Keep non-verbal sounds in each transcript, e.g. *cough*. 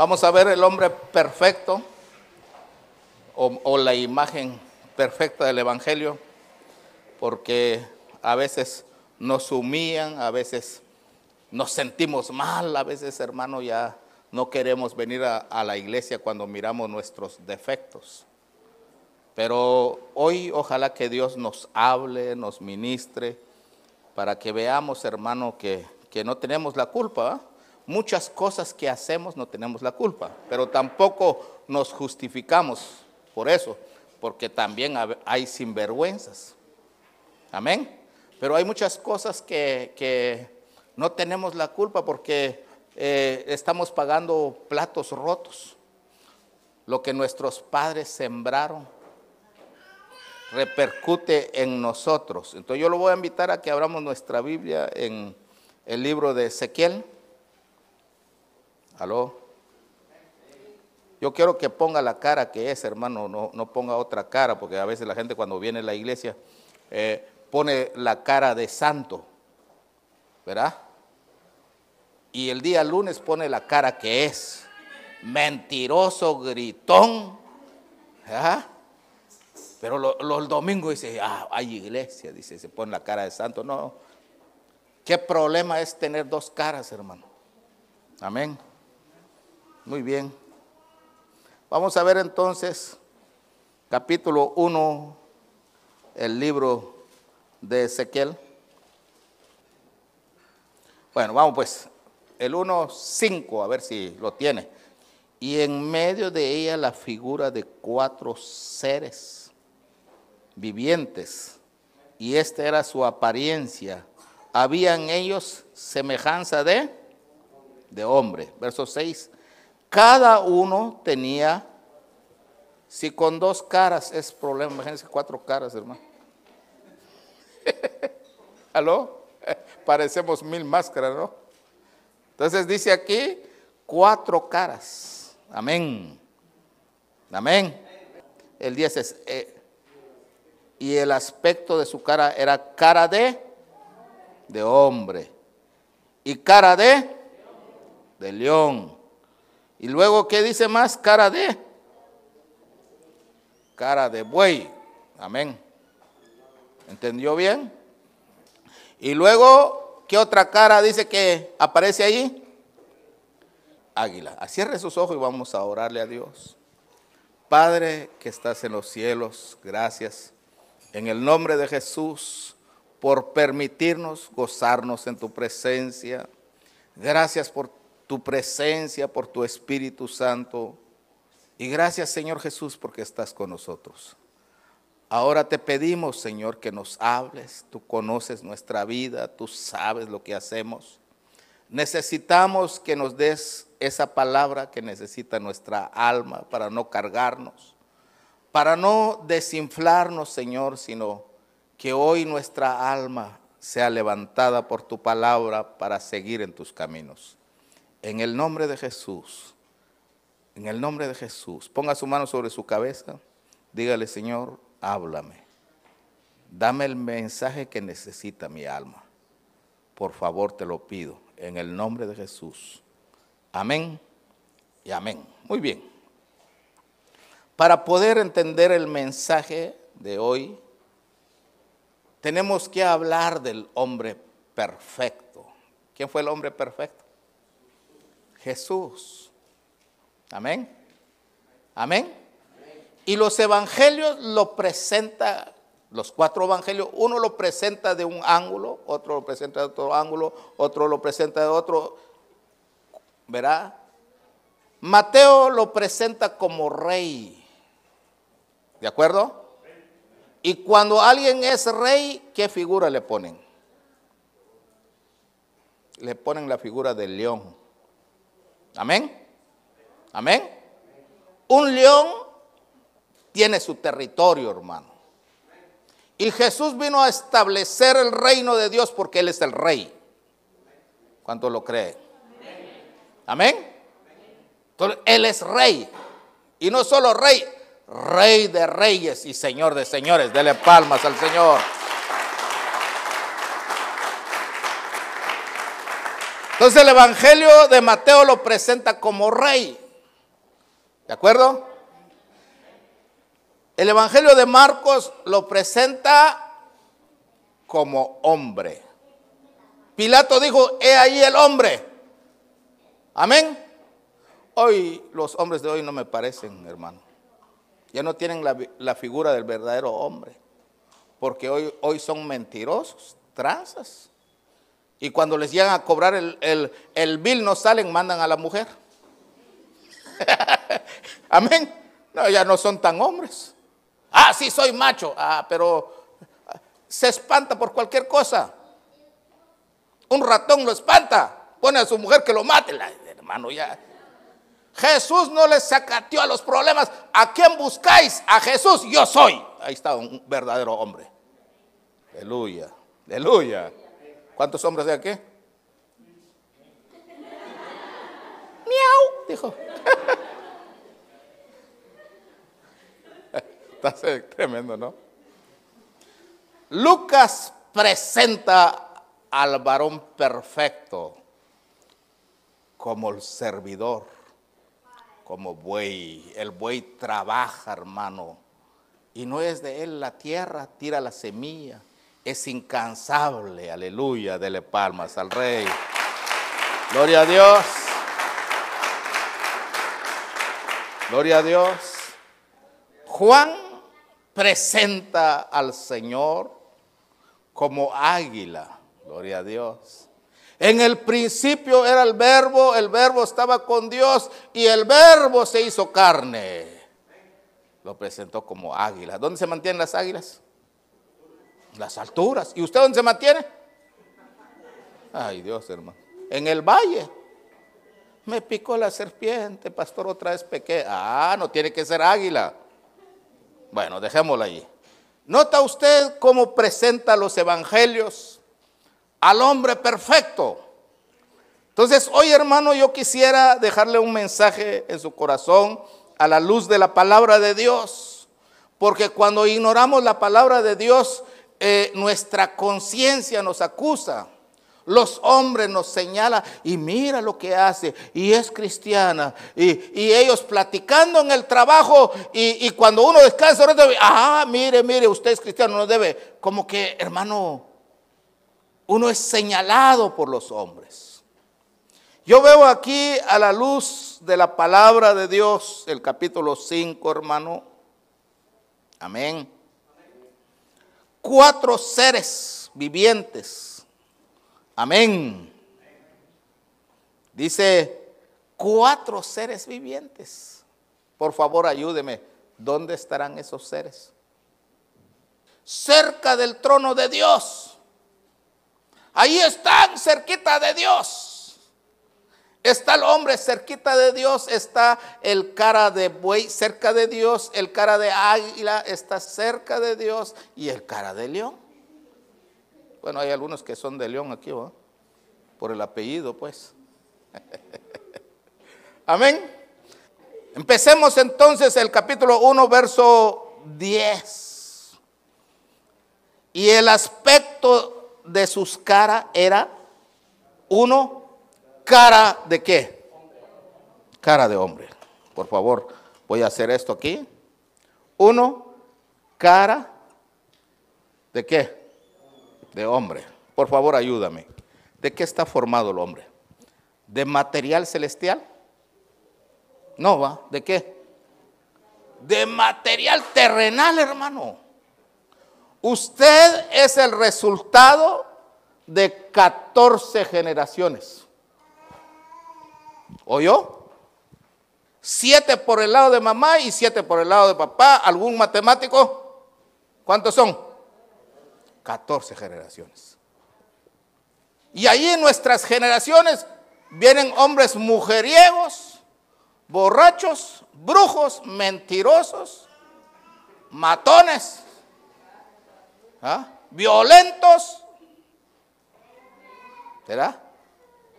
Vamos a ver el hombre perfecto o, la imagen perfecta del Evangelio, porque a veces nos humillan, a veces nos sentimos mal, a veces hermano ya no queremos venir a, la iglesia cuando miramos nuestros defectos. Pero hoy ojalá que Dios nos hable, nos ministre, para que veamos, hermano, que, que no tenemos la culpa muchas cosas que hacemos no tenemos la culpa, pero tampoco nos justificamos por eso, porque también hay sinvergüenzas. Amén. Pero hay muchas cosas que, no tenemos la culpa porque eh, estamos pagando platos rotos. Lo que nuestros padres sembraron repercute en nosotros. Entonces yo lo voy a invitar a que abramos nuestra Biblia en el libro de Ezequiel. ¿Aló? Yo quiero que ponga la cara que es, hermano, no, ponga otra cara, porque a veces la gente cuando viene a la iglesia eh, pone la cara de santo, ¿verdad? Y el día lunes pone la cara que es, mentiroso, gritón, ¿verdad? Pero los domingos dice, ah, hay iglesia, dice, se pone la cara de santo. No, ¿qué problema es tener dos caras, hermano? Amén. Muy bien. Vamos a ver entonces capítulo 1, el libro de Ezequiel. Bueno, vamos pues, el 1.5, a ver si lo tiene. Y en medio de ella la figura de cuatro seres vivientes, y esta era su apariencia. Había en ellos semejanza de, de hombre. Verso 6 cada uno tenía, si con dos caras es problema, imagínense cuatro caras, hermano. *laughs* ¿Aló? *laughs* Parecemos mil máscaras, ¿no? Entonces dice aquí, cuatro caras. Amén. Amén. El 10 es, eh, y el aspecto de su cara era cara de, de hombre. Y cara de, de león. Y luego, ¿qué dice más? Cara de. Cara de buey. Amén. ¿Entendió bien? Y luego, ¿qué otra cara dice que aparece ahí? Águila. Cierre sus ojos y vamos a orarle a Dios. Padre que estás en los cielos, gracias en el nombre de Jesús por permitirnos gozarnos en tu presencia. Gracias por tu presencia, por tu Espíritu Santo. Y gracias Señor Jesús porque estás con nosotros. Ahora te pedimos Señor que nos hables. Tú conoces nuestra vida, tú sabes lo que hacemos. Necesitamos que nos des esa palabra que necesita nuestra alma para no cargarnos, para no desinflarnos, Señor, sino que hoy nuestra alma sea levantada por tu palabra para seguir en tus caminos. En el nombre de Jesús, en el nombre de Jesús, ponga su mano sobre su cabeza, dígale, Señor, háblame. Dame el mensaje que necesita mi alma. Por favor, te lo pido, en el nombre de Jesús. Amén y amén. Muy bien. Para poder entender el mensaje de hoy, tenemos que hablar del hombre perfecto. ¿Quién fue el hombre perfecto? Jesús. Amén. Amén. Y los evangelios lo presenta, los cuatro evangelios, uno lo presenta de un ángulo, otro lo presenta de otro ángulo, otro lo presenta de otro. ¿Verá? Mateo lo presenta como rey. ¿De acuerdo? Y cuando alguien es rey, ¿qué figura le ponen? Le ponen la figura del león. Amén. Amén. Un león tiene su territorio, hermano. Y Jesús vino a establecer el reino de Dios porque Él es el rey. ¿Cuánto lo cree? Amén. Él es rey. Y no solo rey, rey de reyes y señor de señores. Dele palmas al Señor. Entonces el Evangelio de Mateo lo presenta como rey. ¿De acuerdo? El Evangelio de Marcos lo presenta como hombre. Pilato dijo, he ahí el hombre. Amén. Hoy los hombres de hoy no me parecen, hermano. Ya no tienen la, la figura del verdadero hombre. Porque hoy, hoy son mentirosos, tranzas. Y cuando les llegan a cobrar el, el, el bill, no salen, mandan a la mujer. *laughs* Amén. No, ya no son tan hombres. Ah, sí, soy macho. Ah, pero se espanta por cualquier cosa. Un ratón lo espanta. Pone a su mujer que lo mate. La, hermano, ya. Jesús no les sacateó a los problemas. ¿A quién buscáis? A Jesús, yo soy. Ahí está un verdadero hombre. Aleluya. Aleluya. ¿Cuántos hombres hay aquí? Miau, dijo. *laughs* Está tremendo, ¿no? Lucas presenta al varón perfecto como el servidor, como buey. El buey trabaja, hermano, y no es de él la tierra, tira la semilla es incansable, aleluya, dele palmas al rey. Gloria a Dios. Gloria a Dios. Juan presenta al Señor como águila. Gloria a Dios. En el principio era el verbo, el verbo estaba con Dios y el verbo se hizo carne. Lo presentó como águila. ¿Dónde se mantienen las águilas? Las alturas. ¿Y usted dónde se mantiene? Ay, Dios, hermano. En el valle. Me picó la serpiente, pastor, otra vez pequé. Ah, no tiene que ser águila. Bueno, dejémoslo allí. ¿Nota usted cómo presenta los evangelios al hombre perfecto? Entonces, hoy hermano, yo quisiera dejarle un mensaje en su corazón a la luz de la palabra de Dios. Porque cuando ignoramos la palabra de Dios, eh, nuestra conciencia nos acusa. Los hombres nos señalan y mira lo que hace y es cristiana. Y, ellos platicando en el trabajo y, cuando uno descansa, ah, mire, mire, usted es cristiano, no debe. Como que, hermano, uno es señalado por los hombres. Yo veo aquí a la luz de la palabra de Dios, el capítulo 5, hermano. Amén cuatro seres vivientes. Amén. Dice, cuatro seres vivientes. Por favor, ayúdeme. ¿Dónde estarán esos seres? Cerca del trono de Dios. Ahí están, cerquita de Dios. Está el hombre cerquita de Dios, está el cara de buey cerca de Dios, el cara de águila está cerca de Dios y el cara de león. Bueno, hay algunos que son de león aquí, ¿no? por el apellido, pues. *laughs* Amén. Empecemos entonces el capítulo 1, verso 10. Y el aspecto de sus caras era uno cara de qué? Cara de hombre. Por favor, voy a hacer esto aquí. Uno, cara de qué? De hombre. Por favor, ayúdame. ¿De qué está formado el hombre? ¿De material celestial? No, va. ¿De qué? De material terrenal, hermano. Usted es el resultado de 14 generaciones. ¿Oyó? Siete por el lado de mamá y siete por el lado de papá. ¿Algún matemático? ¿Cuántos son? 14 generaciones. Y ahí en nuestras generaciones vienen hombres mujeriegos, borrachos, brujos, mentirosos, matones, ¿ah? violentos. ¿Será?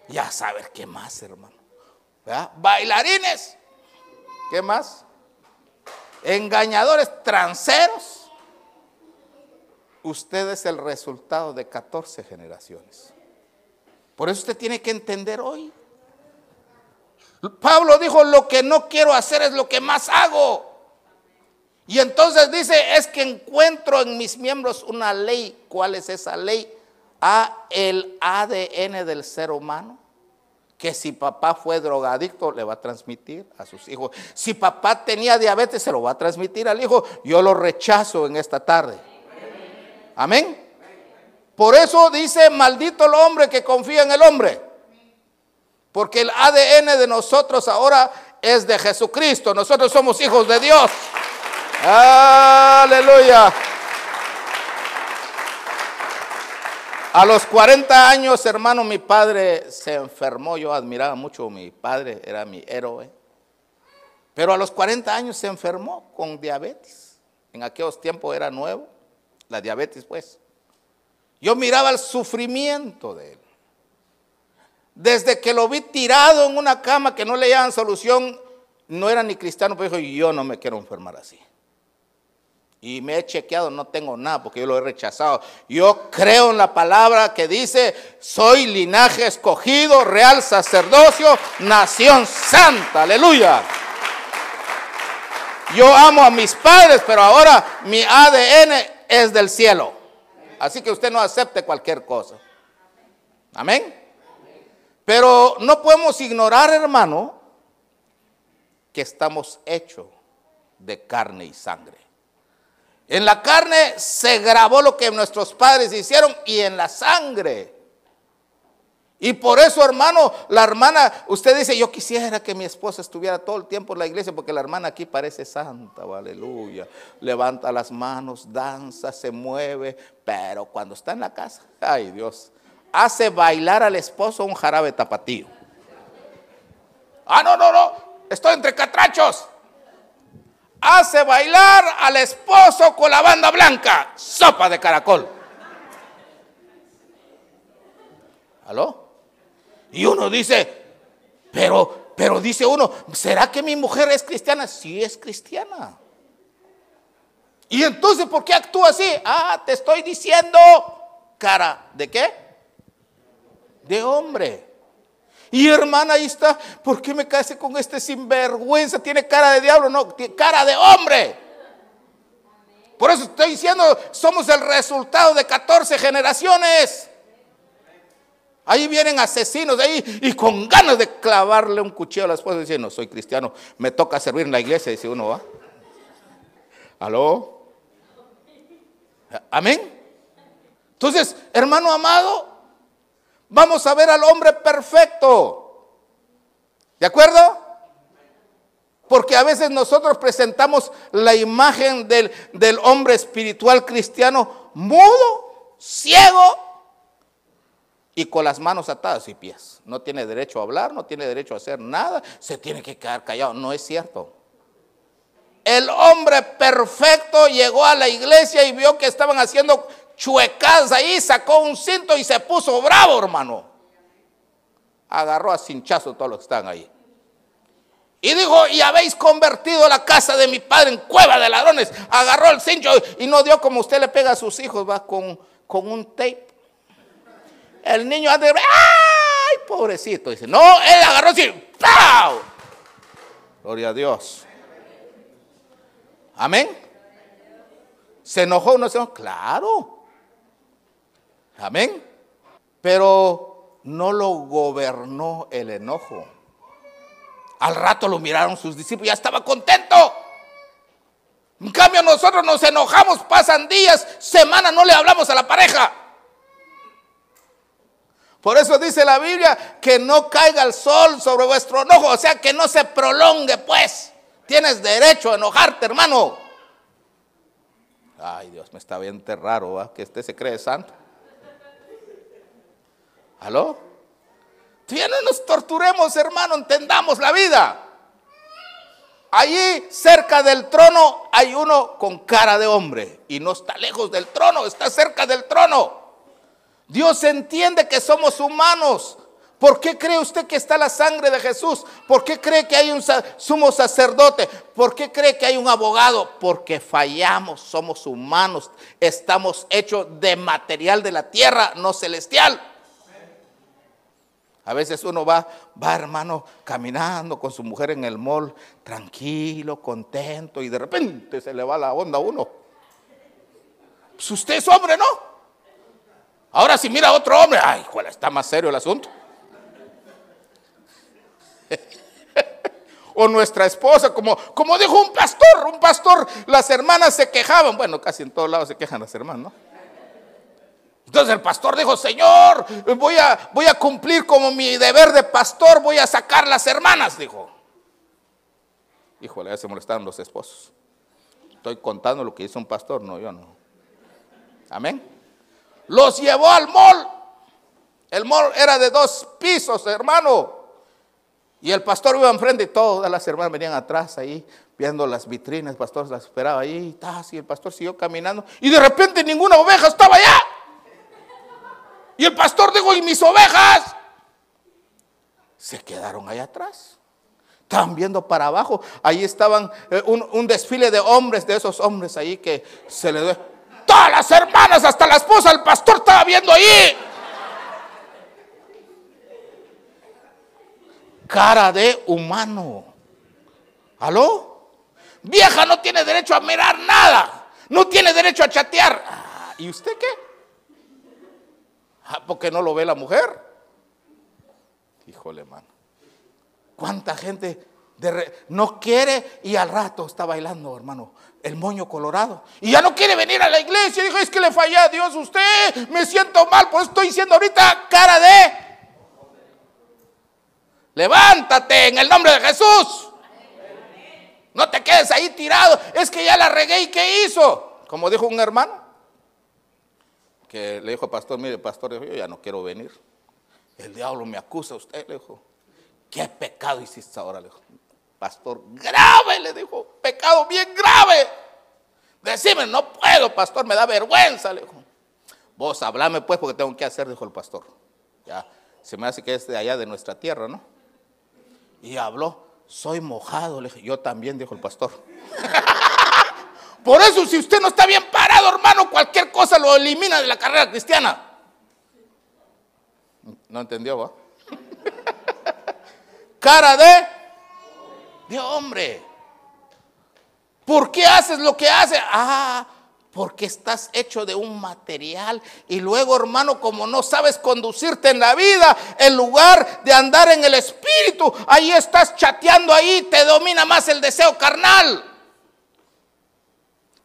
Ya saber qué más, hermano. Bailarines. ¿Qué más? Engañadores, tranceros. Usted es el resultado de 14 generaciones. Por eso usted tiene que entender hoy. Pablo dijo, lo que no quiero hacer es lo que más hago. Y entonces dice, es que encuentro en mis miembros una ley. ¿Cuál es esa ley? A el ADN del ser humano. Que si papá fue drogadicto, le va a transmitir a sus hijos. Si papá tenía diabetes, se lo va a transmitir al hijo. Yo lo rechazo en esta tarde. Amén. Por eso dice, maldito el hombre que confía en el hombre. Porque el ADN de nosotros ahora es de Jesucristo. Nosotros somos hijos de Dios. Aleluya. A los 40 años, hermano, mi padre se enfermó. Yo admiraba mucho a mi padre, era mi héroe. Pero a los 40 años se enfermó con diabetes. En aquellos tiempos era nuevo, la diabetes pues. Yo miraba el sufrimiento de él. Desde que lo vi tirado en una cama que no le daban solución, no era ni cristiano, pero dijo, yo no me quiero enfermar así. Y me he chequeado, no tengo nada porque yo lo he rechazado. Yo creo en la palabra que dice, soy linaje escogido, real sacerdocio, nación santa. Aleluya. Yo amo a mis padres, pero ahora mi ADN es del cielo. Así que usted no acepte cualquier cosa. Amén. Pero no podemos ignorar, hermano, que estamos hechos de carne y sangre. En la carne se grabó lo que nuestros padres hicieron y en la sangre. Y por eso, hermano, la hermana, usted dice, yo quisiera que mi esposa estuviera todo el tiempo en la iglesia, porque la hermana aquí parece santa, aleluya. Levanta las manos, danza, se mueve, pero cuando está en la casa, ay Dios, hace bailar al esposo un jarabe tapatío. Ah, no, no, no, estoy entre catrachos hace bailar al esposo con la banda blanca, sopa de caracol. ¿Aló? Y uno dice, pero, pero dice uno, ¿será que mi mujer es cristiana? Sí es cristiana. Y entonces, ¿por qué actúa así? Ah, te estoy diciendo, cara, ¿de qué? De hombre. Y hermana, ahí está, ¿por qué me casé con este sinvergüenza? Tiene cara de diablo, no, tiene cara de hombre. Por eso estoy diciendo, somos el resultado de 14 generaciones. Ahí vienen asesinos de ahí y con ganas de clavarle un cuchillo a la esposa diciendo, no soy cristiano, me toca servir en la iglesia, dice uno, ¿va? ¿Aló? Amén. Entonces, hermano amado, Vamos a ver al hombre perfecto. ¿De acuerdo? Porque a veces nosotros presentamos la imagen del, del hombre espiritual cristiano mudo, ciego y con las manos atadas y pies. No tiene derecho a hablar, no tiene derecho a hacer nada, se tiene que quedar callado. No es cierto. El hombre perfecto llegó a la iglesia y vio que estaban haciendo chuecadas ahí, sacó un cinto y se puso bravo, hermano. Agarró a cinchazo todos los que están ahí. Y dijo, y habéis convertido la casa de mi padre en cueva de ladrones. Agarró el cincho y no dio como usted le pega a sus hijos, va con, con un tape. El niño anda, ¡ay, pobrecito! Dice, no, él agarró así, ¡pau! Gloria a Dios. Amén. ¿Se enojó o no se enojó? Claro. Amén. Pero no lo gobernó el enojo. Al rato lo miraron sus discípulos, ya estaba contento. En cambio nosotros nos enojamos, pasan días, semanas, no le hablamos a la pareja. Por eso dice la Biblia que no caiga el sol sobre vuestro enojo, o sea, que no se prolongue, pues. Tienes derecho a enojarte, hermano. Ay, Dios, me está bien raro, que este se cree santo. ¿Aló? Todavía no nos torturemos, hermano, entendamos la vida. Allí cerca del trono hay uno con cara de hombre y no está lejos del trono, está cerca del trono. Dios entiende que somos humanos. ¿Por qué cree usted que está la sangre de Jesús? ¿Por qué cree que hay un sumo sacerdote? ¿Por qué cree que hay un abogado? Porque fallamos, somos humanos, estamos hechos de material de la tierra, no celestial. A veces uno va, va hermano, caminando con su mujer en el mall, tranquilo, contento, y de repente se le va la onda a uno. Pues usted es hombre, ¿no? Ahora si mira a otro hombre, ay, ¿cuál está más serio el asunto? *laughs* o nuestra esposa, como, como dijo un pastor, un pastor, las hermanas se quejaban, bueno, casi en todos lados se quejan las hermanas, ¿no? Entonces el pastor dijo, Señor, voy a, cumplir como mi deber de pastor, voy a sacar las hermanas, dijo. Híjole, ya se molestaron los esposos. Estoy contando lo que hizo un pastor, no, yo no. Amén. Los llevó al mall. El mall era de dos pisos, hermano. Y el pastor iba enfrente y todas las hermanas venían atrás ahí, viendo las vitrinas. El pastor las esperaba ahí. Y el pastor siguió caminando. Y de repente ninguna oveja estaba allá. Y el pastor dijo, ¿y mis ovejas? Se quedaron ahí atrás. Estaban viendo para abajo. Ahí estaban eh, un, desfile de hombres, de esos hombres ahí que se le... Todas las hermanas, hasta la esposa del pastor estaba viendo ahí. Cara de humano. ¿Aló? Vieja no tiene derecho a mirar nada. No tiene derecho a chatear. Ah, ¿Y usted qué? Ah, porque no lo ve la mujer. Híjole, mano. ¿Cuánta gente no quiere y al rato está bailando, hermano, el moño colorado? Y ya no quiere venir a la iglesia. Dijo, es que le fallé a Dios usted. Me siento mal, por eso estoy diciendo ahorita cara de... Levántate en el nombre de Jesús. No te quedes ahí tirado. Es que ya la regué y ¿qué hizo? Como dijo un hermano que le dijo pastor, mire, pastor, yo ya no quiero venir. El diablo me acusa a usted, le dijo. ¿Qué pecado hiciste ahora? Le dijo. Pastor, grave, le dijo. Pecado bien grave. Decime, no puedo, pastor, me da vergüenza, le dijo. Vos hablame pues porque tengo que hacer, dijo el pastor. Ya, se me hace que es de allá de nuestra tierra, ¿no? Y habló, soy mojado, le dije, yo también, dijo el pastor. *laughs* Por eso, si usted no está bien parado, hermano, cualquier cosa lo elimina de la carrera cristiana. ¿No entendió, va? *laughs* Cara de, hombre. ¿Por qué haces lo que haces? Ah, porque estás hecho de un material y luego, hermano, como no sabes conducirte en la vida, en lugar de andar en el espíritu, ahí estás chateando ahí, te domina más el deseo carnal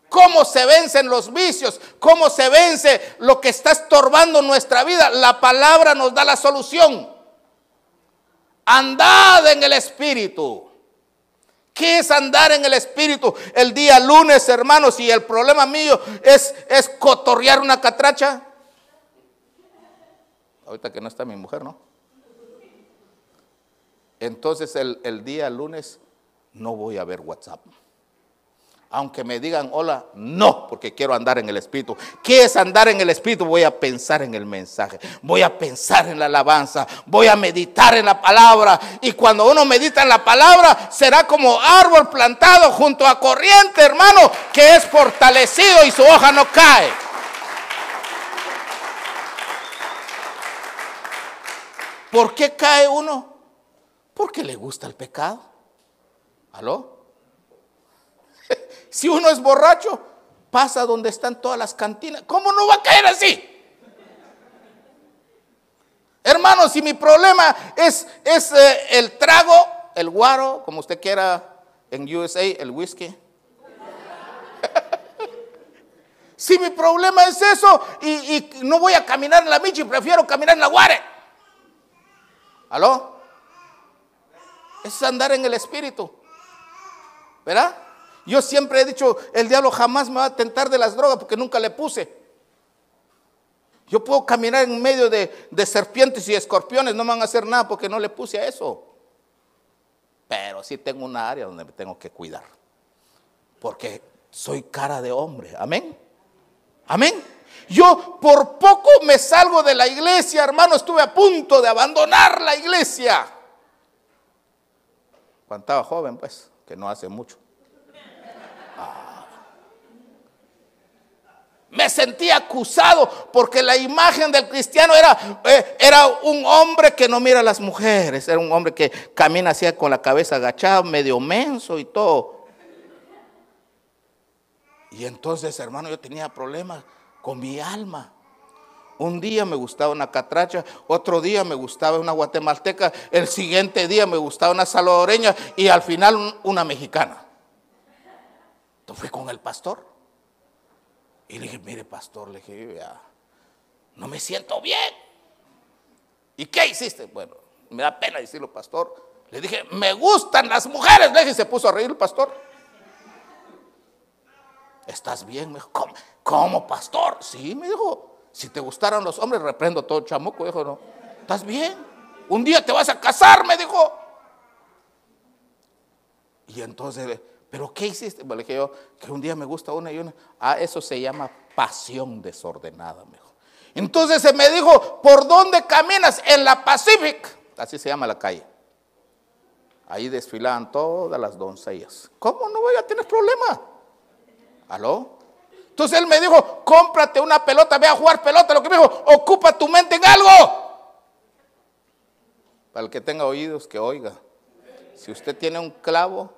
cómo se vencen los vicios, cómo se vence lo que está estorbando nuestra vida. La palabra nos da la solución. Andad en el Espíritu. ¿Qué es andar en el Espíritu? El día lunes, hermanos, y el problema mío es, es cotorrear una catracha. Ahorita que no está mi mujer, ¿no? Entonces el, el día lunes no voy a ver WhatsApp aunque me digan hola, no, porque quiero andar en el Espíritu. ¿Qué es andar en el Espíritu? Voy a pensar en el mensaje, voy a pensar en la alabanza, voy a meditar en la palabra. Y cuando uno medita en la palabra, será como árbol plantado junto a corriente, hermano, que es fortalecido y su hoja no cae. ¿Por qué cae uno? Porque le gusta el pecado. ¿Aló? Si uno es borracho, pasa donde están todas las cantinas. ¿Cómo no va a caer así? Hermanos, si mi problema es, es eh, el trago, el guaro, como usted quiera en USA, el whisky. *laughs* si mi problema es eso y, no voy a caminar en la michi, prefiero caminar en la guare. ¿Aló? Es andar en el espíritu. ¿Verdad? Yo siempre he dicho, el diablo jamás me va a tentar de las drogas porque nunca le puse. Yo puedo caminar en medio de, serpientes y escorpiones, no me van a hacer nada porque no le puse a eso. Pero sí tengo una área donde me tengo que cuidar. Porque soy cara de hombre. Amén. Amén. Yo por poco me salgo de la iglesia, hermano. Estuve a punto de abandonar la iglesia. Cuando estaba joven, pues, que no hace mucho. Me sentí acusado porque la imagen del cristiano era, eh, era un hombre que no mira a las mujeres, era un hombre que camina así con la cabeza agachada, medio menso y todo. Y entonces, hermano, yo tenía problemas con mi alma. Un día me gustaba una catracha, otro día me gustaba una guatemalteca, el siguiente día me gustaba una salvadoreña y al final una mexicana. Entonces fui con el pastor. Y le dije, mire pastor, le dije, no me siento bien. ¿Y qué hiciste? Bueno, me da pena decirlo, pastor. Le dije, me gustan las mujeres. Le dije, y se puso a reír el pastor. ¿Estás bien? Me dijo, ¿cómo, ¿cómo pastor? Sí, me dijo, si te gustaran los hombres, reprendo todo chamuco. Dijo, no, ¿estás bien? Un día te vas a casar, me dijo. Y entonces ¿Pero qué hiciste? le dije yo, que un día me gusta una y una. Ah, eso se llama pasión desordenada, mejor. Entonces se me dijo, ¿por dónde caminas? En la Pacific. Así se llama la calle. Ahí desfilaban todas las doncellas. ¿Cómo no voy a tener problema? ¿Aló? Entonces él me dijo, cómprate una pelota, ve a jugar pelota. Lo que me dijo, ocupa tu mente en algo. Para el que tenga oídos, que oiga. Si usted tiene un clavo,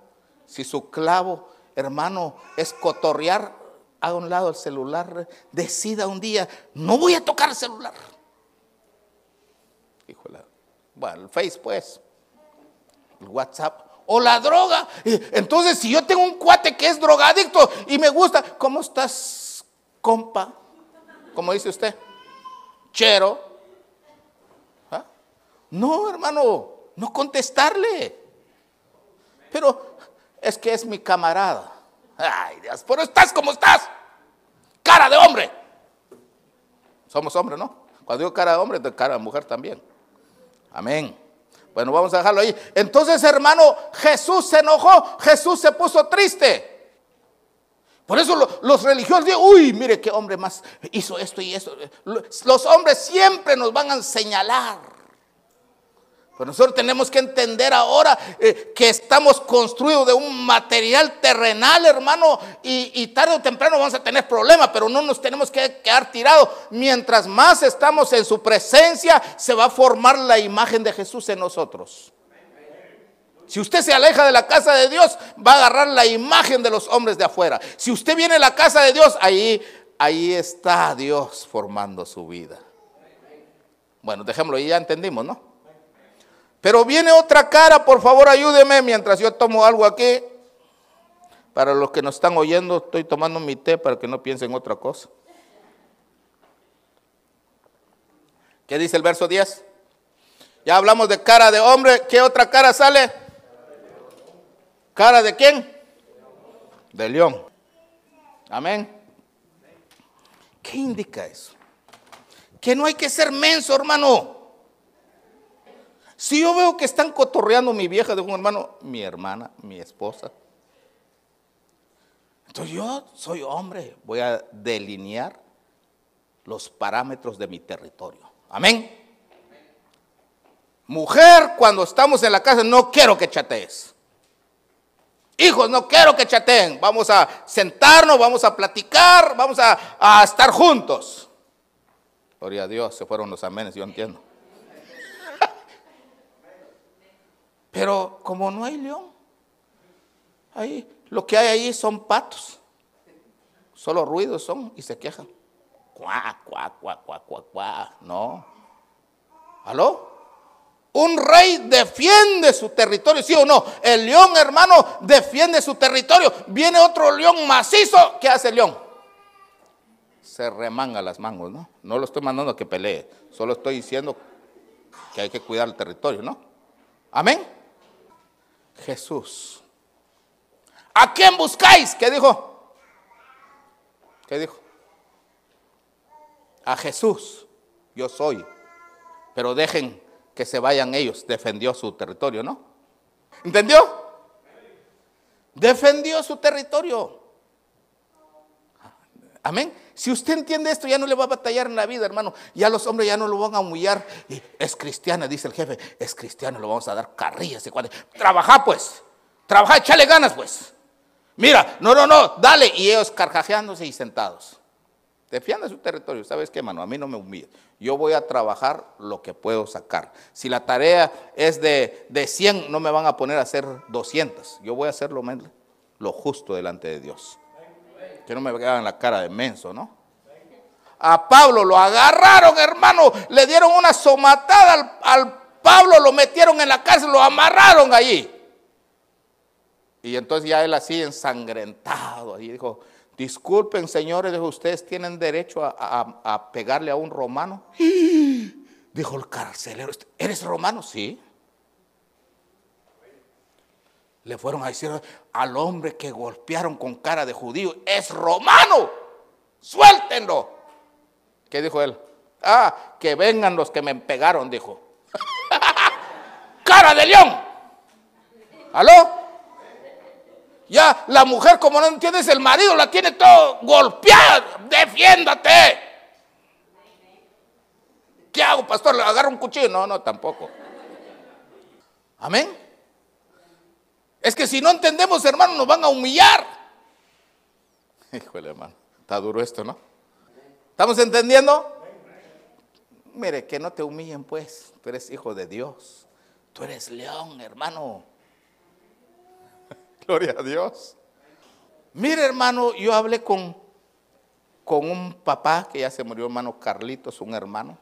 si su clavo, hermano, es cotorrear, a un lado el celular, decida un día, no voy a tocar el celular. Híjole. Bueno, el Face pues, el WhatsApp, o la droga. Entonces, si yo tengo un cuate que es drogadicto y me gusta, ¿cómo estás, compa? Como dice usted, chero. ¿Ah? No, hermano, no contestarle. Pero es que es mi camarada. Ay, Dios, pero estás como estás. Cara de hombre. Somos hombres, ¿no? Cuando digo cara de hombre, de cara de mujer también. Amén. Bueno, vamos a dejarlo ahí. Entonces, hermano, Jesús se enojó, Jesús se puso triste. Por eso los religiosos dicen, uy, mire qué hombre más hizo esto y esto. Los hombres siempre nos van a señalar. Pero nosotros tenemos que entender ahora eh, que estamos construidos de un material terrenal, hermano, y, tarde o temprano vamos a tener problemas, pero no nos tenemos que quedar tirados. Mientras más estamos en su presencia, se va a formar la imagen de Jesús en nosotros. Si usted se aleja de la casa de Dios, va a agarrar la imagen de los hombres de afuera. Si usted viene a la casa de Dios, ahí, ahí está Dios formando su vida. Bueno, dejémoslo, ya entendimos, ¿no? Pero viene otra cara, por favor ayúdeme mientras yo tomo algo aquí. Para los que nos están oyendo, estoy tomando mi té para que no piensen otra cosa. ¿Qué dice el verso 10? Ya hablamos de cara de hombre. ¿Qué otra cara sale? ¿Cara de quién? De león. Amén. ¿Qué indica eso? Que no hay que ser menso, hermano. Si yo veo que están cotorreando mi vieja de un hermano, mi hermana, mi esposa, entonces yo soy hombre, voy a delinear los parámetros de mi territorio. Amén. Mujer, cuando estamos en la casa, no quiero que chatees. Hijos, no quiero que chateen. Vamos a sentarnos, vamos a platicar, vamos a, estar juntos. Gloria a Dios, se fueron los amenes, yo entiendo. Pero como no hay león, ahí lo que hay ahí son patos. Solo ruidos son y se quejan. Cuá, cuá, cuá, cuá, cuá, cuá. No. ¿Aló? Un rey defiende su territorio, ¿sí o no? El león, hermano, defiende su territorio. Viene otro león macizo. ¿Qué hace el león? Se remanga las mangos, ¿no? No lo estoy mandando a que pelee. Solo estoy diciendo que hay que cuidar el territorio, ¿no? Amén. Jesús. ¿A quién buscáis? ¿Qué dijo? ¿Qué dijo? a Jesús, yo soy. Pero dejen que se vayan ellos. Defendió su territorio, ¿no? ¿Entendió? Defendió su territorio. Amén. Si usted entiende esto, ya no le va a batallar en la vida, hermano. Ya los hombres ya no lo van a humillar. Y es cristiana, dice el jefe. Es cristiano, lo vamos a dar carrillas. Trabaja pues. Trabaja, échale ganas pues. Mira, no, no, no, dale. Y ellos carcajeándose y sentados. Defiende su territorio. ¿Sabes qué, hermano? A mí no me humilla. Yo voy a trabajar lo que puedo sacar. Si la tarea es de, de 100, no me van a poner a hacer 200. Yo voy a hacer lo, lo justo delante de Dios. Que no me vean la cara de menso, ¿no? A Pablo lo agarraron, hermano, le dieron una somatada al, Pablo, lo metieron en la cárcel, lo amarraron allí. Y entonces ya él así ensangrentado, ahí dijo, disculpen señores, ustedes tienen derecho a, pegarle a un romano. *gasps* Dijo el carcelero, ¿eres romano? Sí. Le fueron a decir al hombre que golpearon con cara de judío, es romano, suéltenlo. ¿Qué dijo él? Ah, que vengan los que me pegaron, dijo. *laughs* cara de león. ¿Aló? Ya la mujer, como no entiendes, el marido la tiene todo golpeada. Defiéndate. ¿Qué hago, pastor? ¿Le agarro un cuchillo? No, no, tampoco. Amén. Es que si no entendemos, hermano, nos van a humillar. *laughs* Híjole, hermano, está duro esto, ¿no? ¿Estamos entendiendo? Mire, que no te humillen, pues. Tú eres hijo de Dios. Tú eres león, hermano. *laughs* Gloria a Dios. Mire, hermano, yo hablé con, con un papá que ya se murió, hermano Carlitos, un hermano,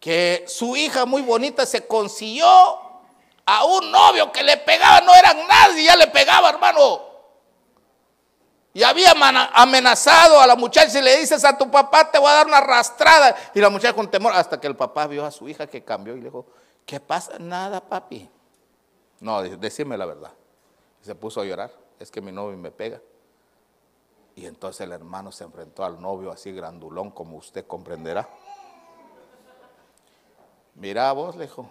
que su hija muy bonita se consiguió a un novio que le pegaba, no eran nadie, ya le pegaba, hermano. Y había amenazado a la muchacha, si le dices a tu papá, te voy a dar una arrastrada. Y la muchacha con temor, hasta que el papá vio a su hija que cambió y le dijo, ¿qué pasa? Nada, papi. No, decime la verdad. se puso a llorar, es que mi novio me pega. Y entonces el hermano se enfrentó al novio así grandulón, como usted comprenderá. Mira vos, le dijo,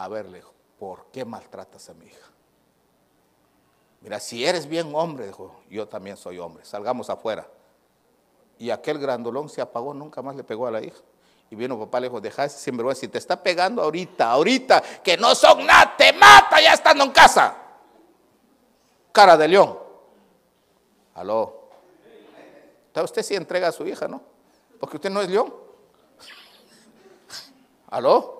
a verle, ¿por qué maltratas a mi hija? Mira, si eres bien hombre, dijo, yo también soy hombre, salgamos afuera. Y aquel grandolón se apagó, nunca más le pegó a la hija. Y vino papá, le dijo, deja ese sinvergüenza, si te está pegando ahorita, ahorita, que no son nada, te mata ya estando en casa. Cara de león. Aló. Usted sí entrega a su hija, ¿no? Porque usted no es león. *laughs* ¿Aló?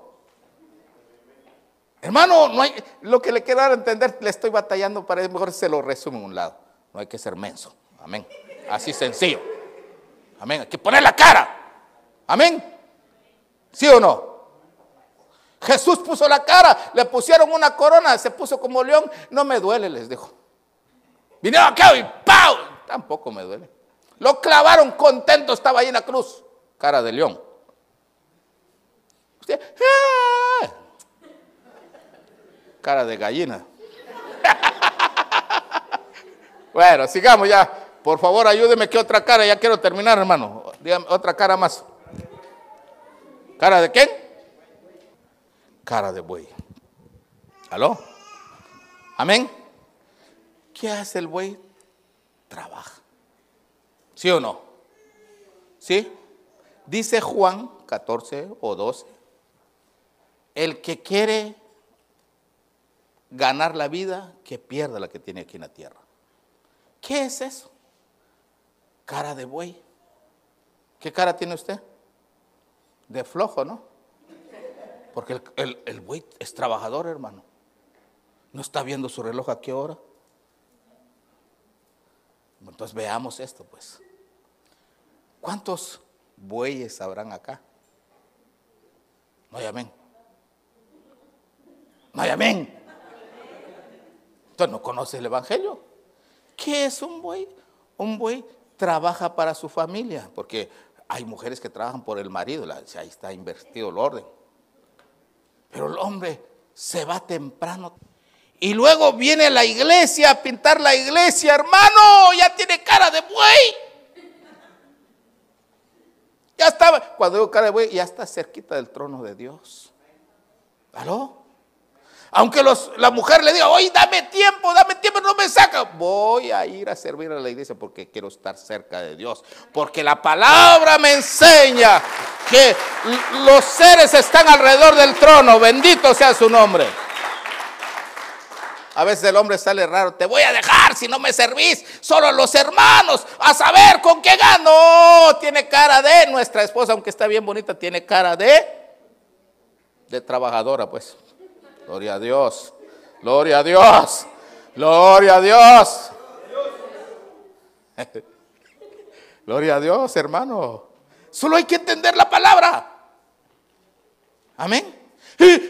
Hermano, no hay, lo que le quiero dar a entender, le estoy batallando para eso, mejor se lo resumo en un lado. No hay que ser menso. Amén. Así sencillo. Amén. Hay que poner la cara. Amén. ¿Sí o no? Jesús puso la cara, le pusieron una corona, se puso como león. No me duele, les dijo. Vinieron acá y ¡pau! Tampoco me duele. Lo clavaron contento, estaba ahí en la cruz. Cara de león. Usted, ¡ah! Cara de gallina. *laughs* bueno, sigamos ya. Por favor, ayúdeme que otra cara, ya quiero terminar, hermano. Dígame, otra cara más. ¿Cara de quién? Cara de buey. ¿Aló? Amén. ¿Qué hace el buey? Trabaja. ¿Sí o no? ¿Sí? Dice Juan 14 o 12. El que quiere ganar la vida que pierda la que tiene aquí en la tierra. ¿Qué es eso? Cara de buey. ¿Qué cara tiene usted? De flojo, ¿no? Porque el, buey es trabajador, hermano. No está viendo su reloj a qué hora. Entonces veamos esto, pues. ¿Cuántos bueyes habrán acá? No hay amén. No hay amén no conoce el Evangelio. ¿Qué es un buey? Un buey trabaja para su familia, porque hay mujeres que trabajan por el marido, ahí está invertido el orden. Pero el hombre se va temprano. Y luego viene la iglesia a pintar la iglesia, hermano, ya tiene cara de buey. Ya estaba, cuando digo cara de buey, ya está cerquita del trono de Dios. ¿Aló? Aunque la mujer le diga, oye, dame tiempo, dame tiempo, no me saca. Voy a ir a servir a la iglesia porque quiero estar cerca de Dios. Porque la palabra me enseña que los seres están alrededor del trono. Bendito sea su nombre. A veces el hombre sale raro, te voy a dejar si no me servís, solo los hermanos, a saber con qué gano. Tiene cara de nuestra esposa, aunque está bien bonita, tiene cara de de trabajadora, pues. Gloria a Dios. Gloria a Dios. Gloria a Dios. *laughs* Gloria a Dios, hermano. Solo hay que entender la palabra. Amén.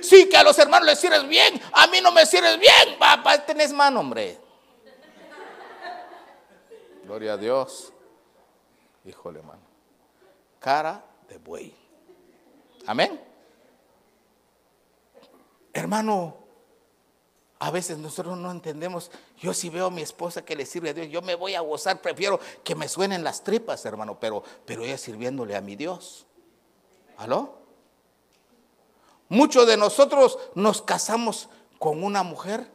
Sí, que a los hermanos les sirves bien, a mí no me sirves bien. Papá, tenés mano, hombre. Gloria a Dios. Híjole, hermano. Cara de buey. Amén. Hermano, a veces nosotros no entendemos. Yo si veo a mi esposa que le sirve a Dios, yo me voy a gozar, prefiero que me suenen las tripas, hermano, pero, pero ella sirviéndole a mi Dios. ¿Aló? Muchos de nosotros nos casamos con una mujer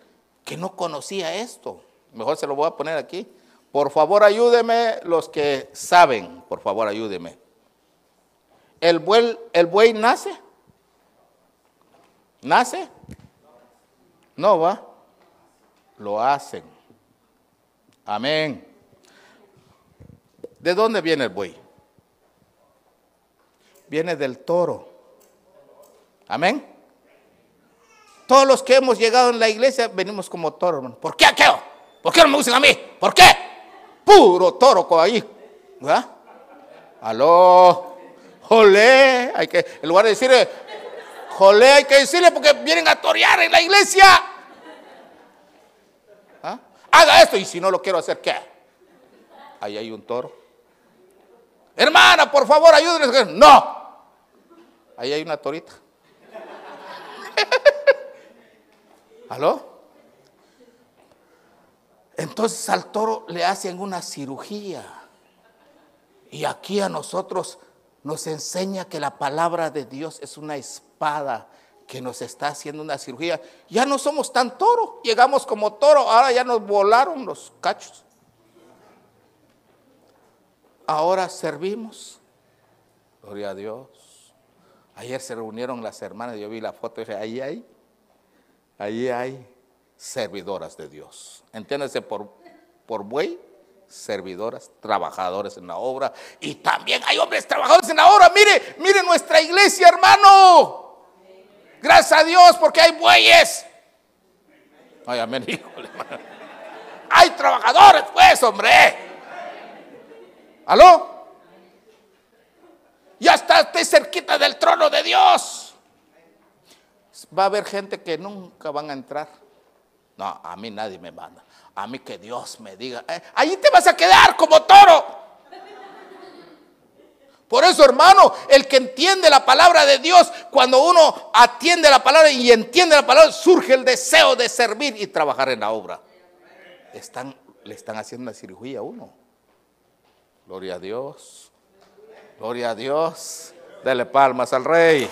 que no conocía esto. Mejor se lo voy a poner aquí. Por favor, ayúdeme los que saben, por favor, ayúdeme. El el buey nace ¿Nace? No va. Lo hacen. Amén. ¿De dónde viene el buey? Viene del toro. Amén. Todos los que hemos llegado en la iglesia venimos como toro, hermano. ¿Por qué aquello? ¿Por qué no me usan a mí? ¿Por qué? Puro toro ahí. ¿Verdad? Aló. Jolé. Hay que, en lugar de decir, Jolé, hay que decirle porque vienen a torear en la iglesia. ¿Ah? Haga esto y si no lo quiero hacer, ¿qué? Ahí hay un toro. Hermana, por favor, ayúdenos. No. Ahí hay una torita. *laughs* ¿Aló? Entonces al toro le hacen una cirugía. Y aquí a nosotros nos enseña que la palabra de Dios es una espada que nos está haciendo una cirugía. Ya no somos tan toro, llegamos como toro, ahora ya nos volaron los cachos. Ahora servimos. Gloria a Dios. Ayer se reunieron las hermanas, yo vi la foto y dije, ahí hay, ahí hay servidoras de Dios. Entiéndase por, por buey servidoras, trabajadores en la obra. Y también hay hombres trabajadores en la obra. Mire, mire nuestra iglesia, hermano. Gracias a Dios porque hay bueyes. Ay, amén, *laughs* Hay trabajadores, pues, hombre. ¿Aló? Ya está usted cerquita del trono de Dios. Va a haber gente que nunca van a entrar. No, a mí nadie me manda a mí que Dios me diga, eh, ahí te vas a quedar como toro. Por eso, hermano, el que entiende la palabra de Dios, cuando uno atiende la palabra y entiende la palabra, surge el deseo de servir y trabajar en la obra. Están, le están haciendo una cirugía a uno. Gloria a Dios. Gloria a Dios. Dele palmas al rey.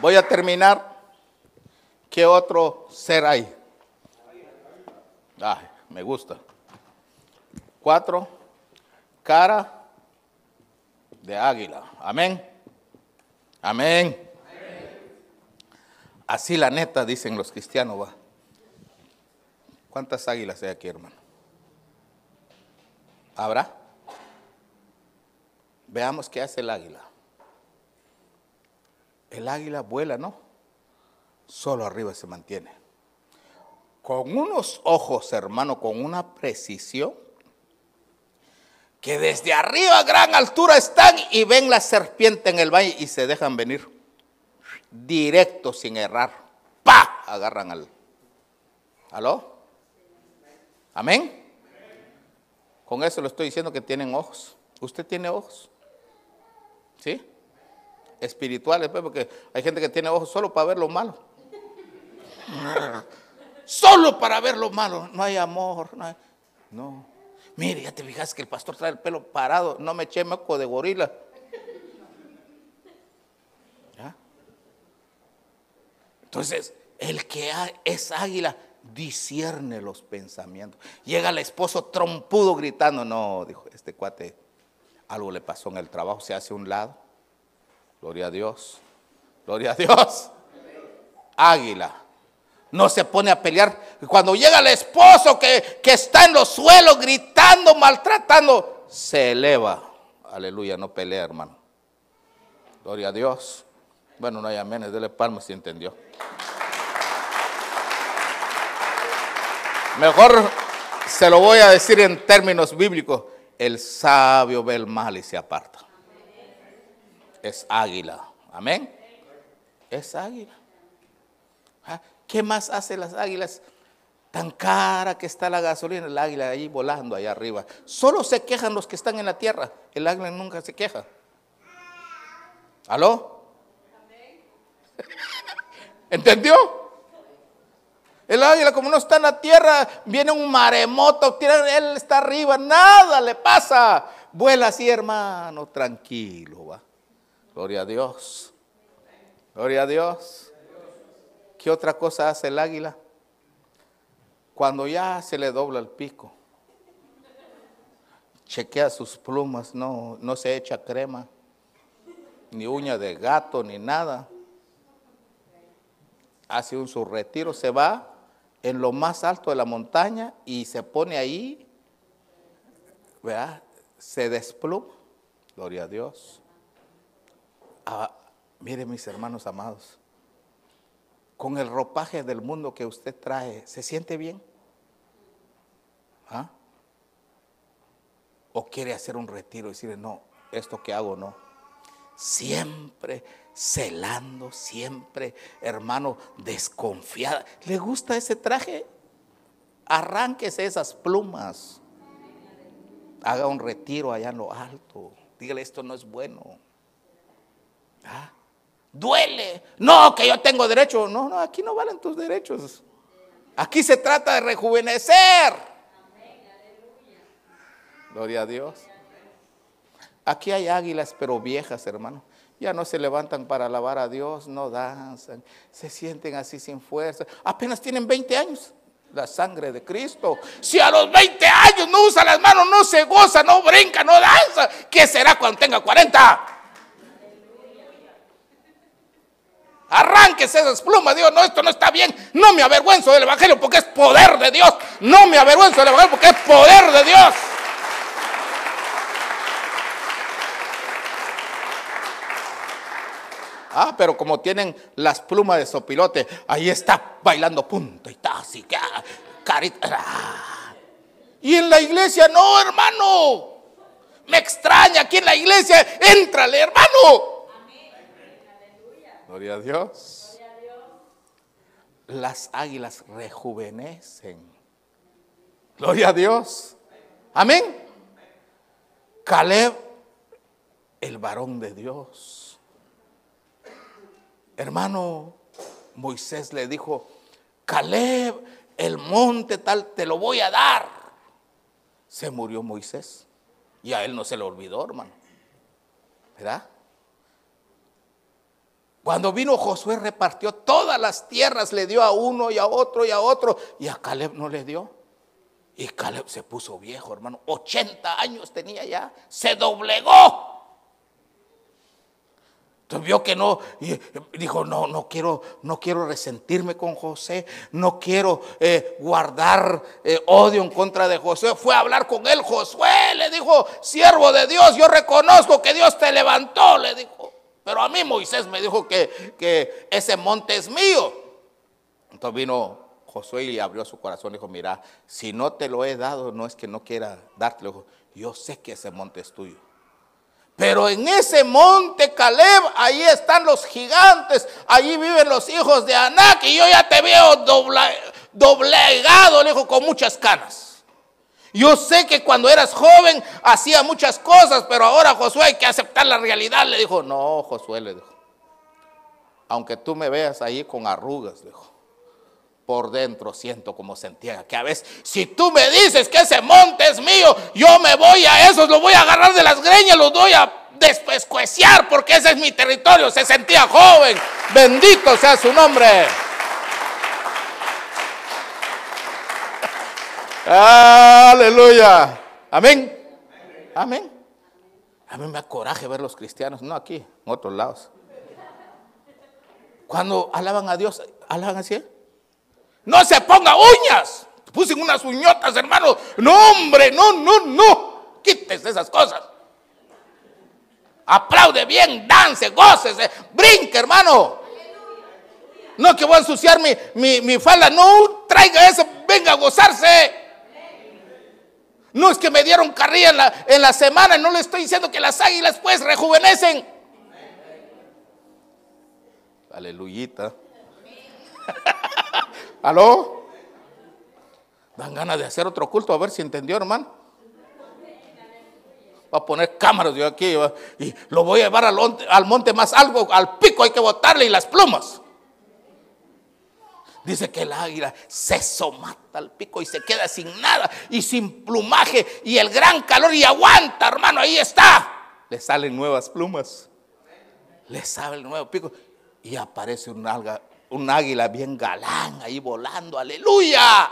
Voy a terminar. ¿Qué otro ser hay? Ay, me gusta. Cuatro. Cara de águila. Amén. Amén. Así la neta, dicen los cristianos, va. ¿Cuántas águilas hay aquí, hermano? ¿Habrá? Veamos qué hace el águila. El águila vuela, ¿no? Solo arriba se mantiene. Con unos ojos, hermano, con una precisión, que desde arriba a gran altura están y ven la serpiente en el valle y se dejan venir directo sin errar. ¡Pa! Agarran al. ¿Aló? ¿Amén? Con eso le estoy diciendo que tienen ojos. ¿Usted tiene ojos? ¿Sí? espirituales, pues, porque hay gente que tiene ojos solo para ver lo malo. Solo para ver lo malo. No hay amor. No. no. Mire, ya te fijas que el pastor trae el pelo parado. No me eché moco de gorila. Entonces, el que es águila discierne los pensamientos. Llega el esposo trompudo gritando, no, dijo, este cuate, algo le pasó en el trabajo, se hace un lado. Gloria a Dios, gloria a Dios. Águila. No se pone a pelear. Cuando llega el esposo que, que está en los suelos gritando, maltratando, se eleva. Aleluya, no pelea, hermano. Gloria a Dios. Bueno, no hay aménes, dele palmas si entendió. Mejor se lo voy a decir en términos bíblicos. El sabio ve el mal y se aparta. Es águila. Amén. Es águila. ¿Qué más hacen las águilas? Tan cara que está la gasolina, el águila ahí volando allá arriba. Solo se quejan los que están en la tierra. El águila nunca se queja. ¿Aló? *laughs* ¿Entendió? El águila, como no está en la tierra, viene un maremoto, él está arriba, nada le pasa. Vuela así, hermano, tranquilo, va. Gloria a Dios. Gloria a Dios. ¿Qué otra cosa hace el águila? Cuando ya se le dobla el pico, chequea sus plumas, no, no se echa crema, ni uña de gato, ni nada. Hace un su retiro, se va en lo más alto de la montaña y se pone ahí, ¿verdad? Se despluma. Gloria a Dios. Ah, mire mis hermanos amados, con el ropaje del mundo que usted trae, ¿se siente bien? ¿Ah? ¿O quiere hacer un retiro y decir, no, esto que hago no? Siempre celando siempre, hermano, desconfiada. ¿Le gusta ese traje? Arránquese esas plumas. Haga un retiro allá en lo alto. Dígale, esto no es bueno. ¿Ah? Duele. No, que yo tengo derecho. No, no, aquí no valen tus derechos. Aquí se trata de rejuvenecer. Gloria a Dios. Aquí hay águilas, pero viejas, hermano. Ya no se levantan para alabar a Dios, no danzan, se sienten así sin fuerza. Apenas tienen 20 años. La sangre de Cristo. Si a los 20 años no usa las manos, no se goza, no brinca, no danza, ¿qué será cuando tenga 40? Arránquese esas plumas, Dios, no, esto no está bien. No me avergüenzo del Evangelio porque es poder de Dios. No me avergüenzo del Evangelio porque es poder de Dios. Ah, pero como tienen las plumas de sopilote, ahí está bailando punto y está así, que carita. Y en la iglesia, no, hermano. Me extraña, aquí en la iglesia, éntrale, hermano. Gloria a Dios. Las águilas rejuvenecen. Gloria a Dios. Amén. Caleb, el varón de Dios Hermano, Moisés le dijo, Caleb, el monte tal, te lo voy a dar. Se murió Moisés. Y a él no se le olvidó, hermano. ¿Verdad? Cuando vino Josué repartió todas las tierras, le dio a uno y a otro y a otro, y a Caleb no le dio. Y Caleb se puso viejo, hermano. 80 años tenía ya. Se doblegó. Entonces vio que no, y dijo, no, no quiero, no quiero resentirme con José, no quiero eh, guardar eh, odio en contra de José. Fue a hablar con él, Josué, le dijo, siervo de Dios, yo reconozco que Dios te levantó, le dijo. Pero a mí Moisés me dijo que, que ese monte es mío. Entonces vino Josué y abrió su corazón y dijo, mira, si no te lo he dado, no es que no quiera dártelo, yo sé que ese monte es tuyo. Pero en ese monte Caleb, ahí están los gigantes, allí viven los hijos de Anac y yo ya te veo doblegado, le dijo, con muchas canas. Yo sé que cuando eras joven hacía muchas cosas, pero ahora Josué hay que aceptar la realidad. Le dijo, no, Josué le dijo, aunque tú me veas ahí con arrugas, le dijo, por dentro siento como sentía que a veces, si tú me dices que ese monte es mío, yo me voy a esos, los voy a agarrar de las greñas, los voy a despescueciar porque ese es mi territorio. Se sentía joven, bendito sea su nombre. Aleluya. Amén. Amén. A mí me da coraje ver los cristianos, no aquí, en otros lados. Cuando alaban a Dios, alaban así. No se ponga uñas. Puse unas uñotas, hermano. No, hombre, no, no, no. Quítese esas cosas. Aplaude bien, dance, gócese, brinque, hermano. No que voy a ensuciar mi, mi, mi falda. No traiga eso, venga a gozarse. No es que me dieron carrilla en la, en la semana, no le estoy diciendo que las águilas pues rejuvenecen. Aleluyita. *laughs* ¿Aló? Dan ganas de hacer otro culto, a ver si entendió, hermano. Va a poner cámaras yo aquí y lo voy a llevar al, al monte más algo, al pico hay que botarle y las plumas. Dice que el águila se somata al pico y se queda sin nada y sin plumaje y el gran calor y aguanta, hermano, ahí está. Le salen nuevas plumas. Le sale el nuevo pico y aparece un, águila bien galán ahí volando, aleluya,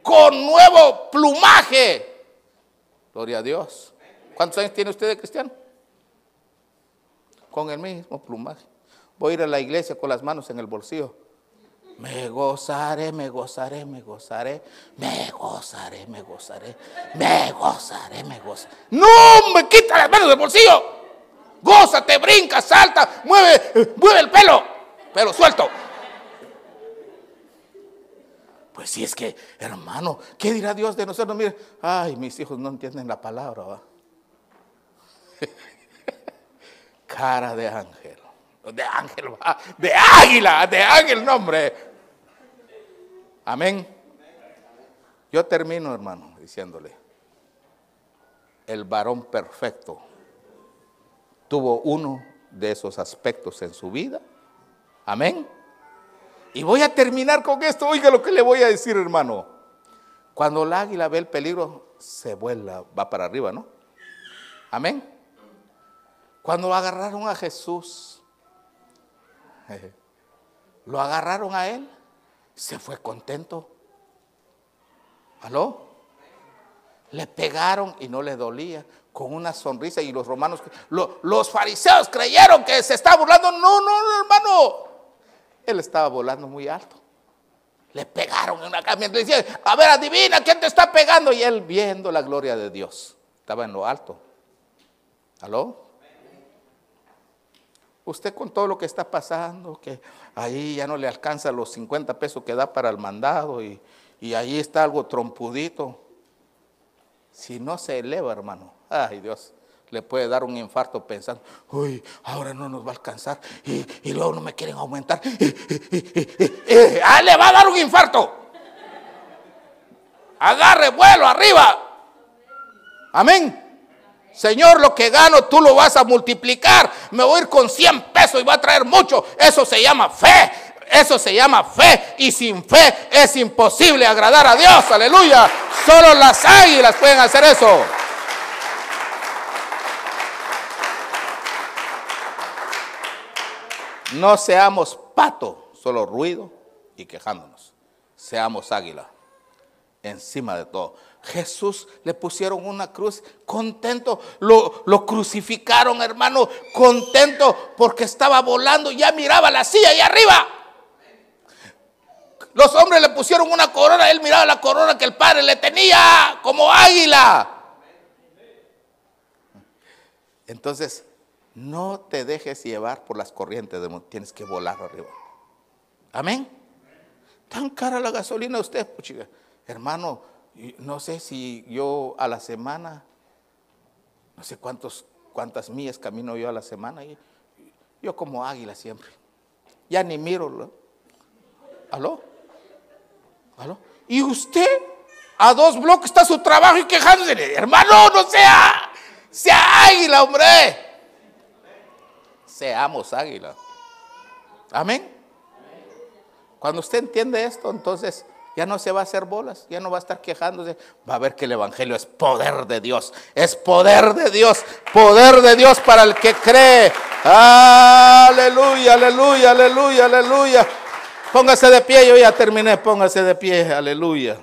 con nuevo plumaje. Gloria a Dios. ¿Cuántos años tiene usted de cristiano? Con el mismo plumaje. Voy a ir a la iglesia con las manos en el bolsillo me gozaré, me gozaré, me gozaré, me gozaré, me gozaré, me gozaré, me gozaré. No, me quita las manos del bolsillo. Gózate, brinca, salta, mueve, mueve el pelo, pelo suelto. Pues si es que, hermano, ¿qué dirá Dios de nosotros? Mire, ay, mis hijos no entienden la palabra, ¿va? *laughs* Cara de ángel de ángel, de águila, de ángel, nombre. Amén. Yo termino, hermano, diciéndole, el varón perfecto tuvo uno de esos aspectos en su vida. Amén. Y voy a terminar con esto. Oiga lo que le voy a decir, hermano. Cuando el águila ve el peligro, se vuela, va para arriba, ¿no? Amén. Cuando agarraron a Jesús, *laughs* Lo agarraron a él, se fue contento. ¿Aló? Le pegaron y no le dolía, con una sonrisa. Y los romanos, los fariseos creyeron que se estaba burlando. No, no, no, hermano. Él estaba volando muy alto. Le pegaron en una cama. Le decían, a ver, adivina quién te está pegando. Y él viendo la gloria de Dios. Estaba en lo alto. ¿Aló? Usted con todo lo que está pasando, que ahí ya no le alcanza los 50 pesos que da para el mandado y, ahí está algo trompudito. Si no se eleva, hermano, ay Dios, le puede dar un infarto pensando, uy, ahora no nos va a alcanzar y, luego no me quieren aumentar. ah, le va a dar un infarto. Agarre vuelo arriba. Amén. Señor, lo que gano tú lo vas a multiplicar. Me voy a ir con 100 pesos y va a traer mucho. Eso se llama fe. Eso se llama fe. Y sin fe es imposible agradar a Dios. Aleluya. Solo las águilas pueden hacer eso. No seamos pato, solo ruido y quejándonos. Seamos águila. Encima de todo. Jesús le pusieron una cruz contento, lo, crucificaron hermano, contento porque estaba volando, ya miraba la silla ahí arriba. Los hombres le pusieron una corona, él miraba la corona que el padre le tenía como águila. Entonces, no te dejes llevar por las corrientes, de, tienes que volar arriba. Amén. Tan cara la gasolina usted, puchiga. hermano no sé si yo a la semana, no sé cuántos, cuántas millas camino yo a la semana, yo como águila siempre. Ya ni miro. ¿Aló? ¿Aló? Y usted a dos bloques está su trabajo y quejándose. Hermano, no sea, sea águila, hombre. Seamos águila. Amén. Cuando usted entiende esto, entonces ya no se va a hacer bolas, ya no va a estar quejándose, va a ver que el Evangelio es poder de Dios, es poder de Dios, poder de Dios para el que cree. Aleluya, aleluya, aleluya, aleluya. Póngase de pie, yo ya terminé, póngase de pie, aleluya.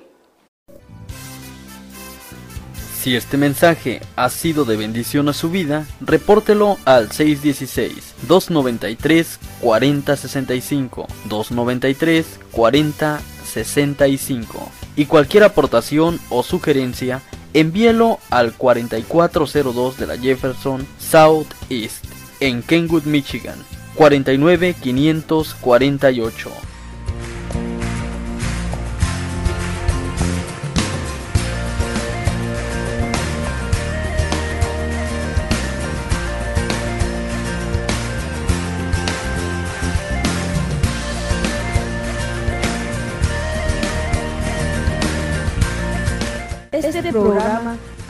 Si este mensaje ha sido de bendición a su vida, repórtelo al 616-293-4065, 293-4065. Y cualquier aportación o sugerencia, envíelo al 4402 de la Jefferson South East, en Kenwood, Michigan, 49548.